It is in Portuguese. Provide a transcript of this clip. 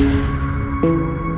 Música